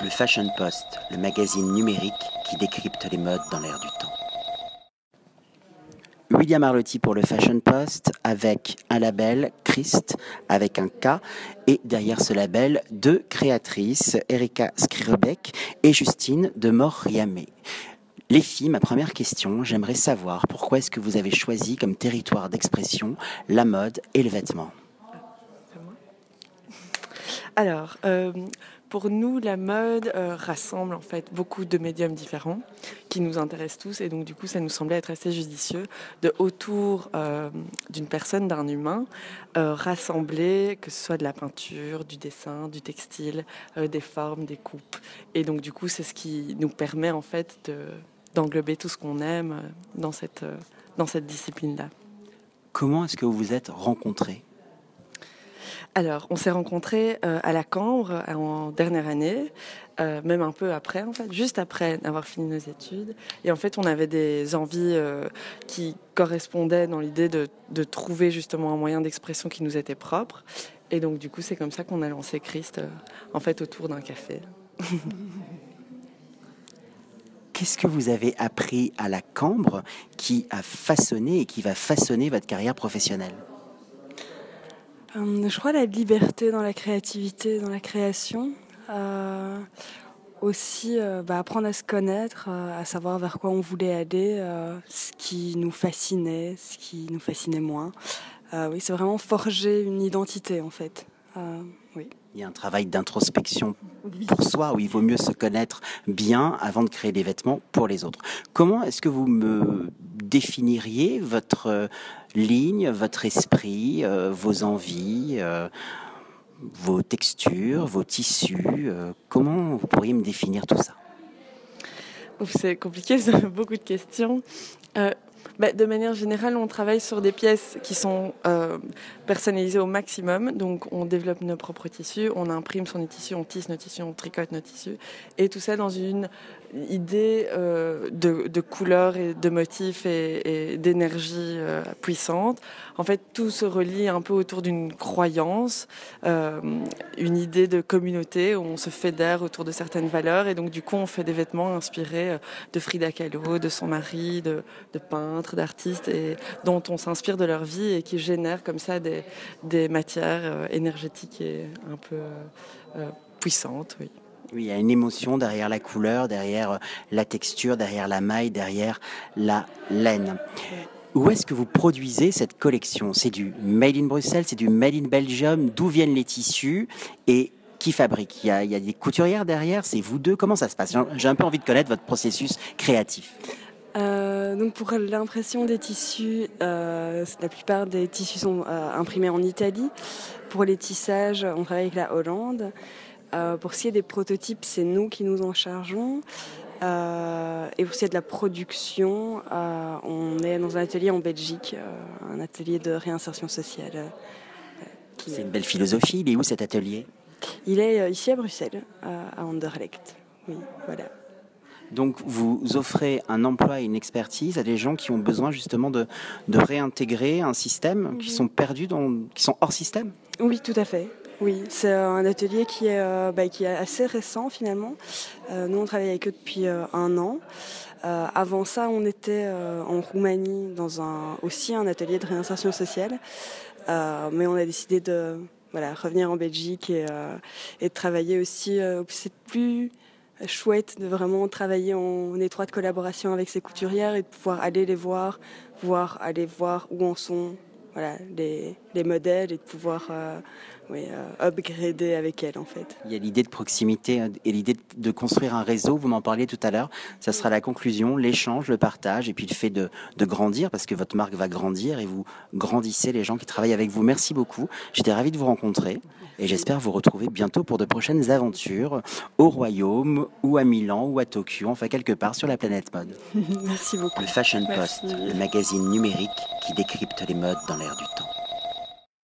Le Fashion Post, le magazine numérique qui décrypte les modes dans l'air du temps. William Arlotti pour le Fashion Post avec un label Christ avec un K et derrière ce label deux créatrices Erika Skrirebeck et Justine de Moriamé. Les filles, ma première question, j'aimerais savoir pourquoi est-ce que vous avez choisi comme territoire d'expression la mode et le vêtement? Alors, euh, pour nous, la mode euh, rassemble en fait beaucoup de médiums différents qui nous intéressent tous et donc du coup, ça nous semblait être assez judicieux de autour euh, d'une personne, d'un humain, euh, rassembler que ce soit de la peinture, du dessin, du textile, des formes, des coupes. Et donc du coup, c'est ce qui nous permet en fait de, d'englober tout ce qu'on aime dans cette, dans cette discipline-là. Comment est-ce que vous vous êtes rencontrés? Alors, on s'est rencontrés euh, à la Cambre euh, en dernière année, euh, même un peu après, en fait, juste après avoir fini nos études. Et en fait, on avait des envies qui correspondaient dans l'idée de, de, trouver justement un moyen d'expression qui nous était propre. Et donc, du coup, c'est comme ça qu'on a lancé Christ, en fait, autour d'un café. Qu'est-ce que vous avez appris à la Cambre qui a façonné et qui va façonner votre carrière professionnelle? Je crois la liberté dans la créativité, dans la création. Euh, aussi euh, bah, apprendre à se connaître, à savoir vers quoi on voulait aller, ce qui nous fascinait, ce qui nous fascinait moins. oui, c'est vraiment forger une identité en fait. Il y a un travail d'introspection pour soi où il vaut mieux se connaître bien avant de créer des vêtements pour les autres. Comment est-ce que vous me définiriez votre ligne, votre esprit, euh, vos envies, euh, vos textures, vos tissus. Euh, comment vous pourriez me définir tout ça? C'est compliqué, beaucoup de questions. Bah, de manière générale, on travaille sur des pièces qui sont personnalisées au maximum. Donc, on développe nos propres tissus, on imprime son tissu, on tisse nos tissus, on tricote nos tissus. Et tout ça dans une idée euh, de, de couleurs et de motifs et, d'énergie euh, puissante. En fait, tout se relie un peu autour d'une croyance, une idée de communauté où on se fédère autour de certaines valeurs. Et donc, du coup, on fait des vêtements inspirés de Frida Kahlo, de son mari, de, peintres d'artistes et dont on s'inspire de leur vie et qui génèrent comme ça des, des matières euh, énergétiques et un peu euh, euh, puissantes. Oui. Oui, il y a une émotion derrière la couleur, derrière la texture, derrière la maille, derrière la laine. Où est-ce que vous produisez cette collection? C'est du Made in Bruxelles, c'est du Made in Belgium D'où viennent les tissus? Et qui fabrique? Il y, a, des couturières derrière C'est vous deux? Comment ça se passe? J'ai un peu envie de connaître votre processus créatif. Euh, donc pour l'impression des tissus, euh, la plupart des tissus sont euh, imprimés en Italie. Pour les tissages, on travaille avec la Hollande. Pour ce qui est des prototypes, c'est nous qui nous en chargeons. et pour ce qui est de la production, on est dans un atelier en Belgique, un atelier de réinsertion sociale. c'est une belle philosophie. Il est où cet atelier? Il est ici à Bruxelles, à Anderlecht. Oui, voilà. Donc vous offrez un emploi et une expertise à des gens qui ont besoin justement de, réintégrer un système, qui mhm. sont perdus, dans, qui sont hors système? Oui, tout à fait. Oui, c'est un atelier qui est, euh, bah, qui est assez récent finalement. Euh, nous, on travaille avec eux depuis euh, un an. avant ça, on était en Roumanie dans un, aussi un atelier de réinsertion sociale. mais on a décidé de voilà, revenir en Belgique et, et de travailler aussi. c'est plus chouette de vraiment travailler en étroite collaboration avec ces couturières et de pouvoir aller les voir, pouvoir aller voir où en sont voilà, les, les modèles et de pouvoir euh, oui, euh, upgrader avec elles en fait. Il y a l'idée de proximité euh, et l'idée de construire un réseau, vous m'en parliez tout à l'heure, ça sera la conclusion, l'échange, le partage et puis le fait de, de, grandir parce que votre marque va grandir et vous grandissez les gens qui travaillent avec vous. Merci beaucoup, j'étais ravi de vous rencontrer et j'espère vous retrouver bientôt pour de prochaines aventures au Royaume ou à Milan ou à Tokyo, enfin quelque part sur la planète mode. Merci beaucoup. Le Fashion Post, le magazine numérique qui décrypte les modes dans du temps.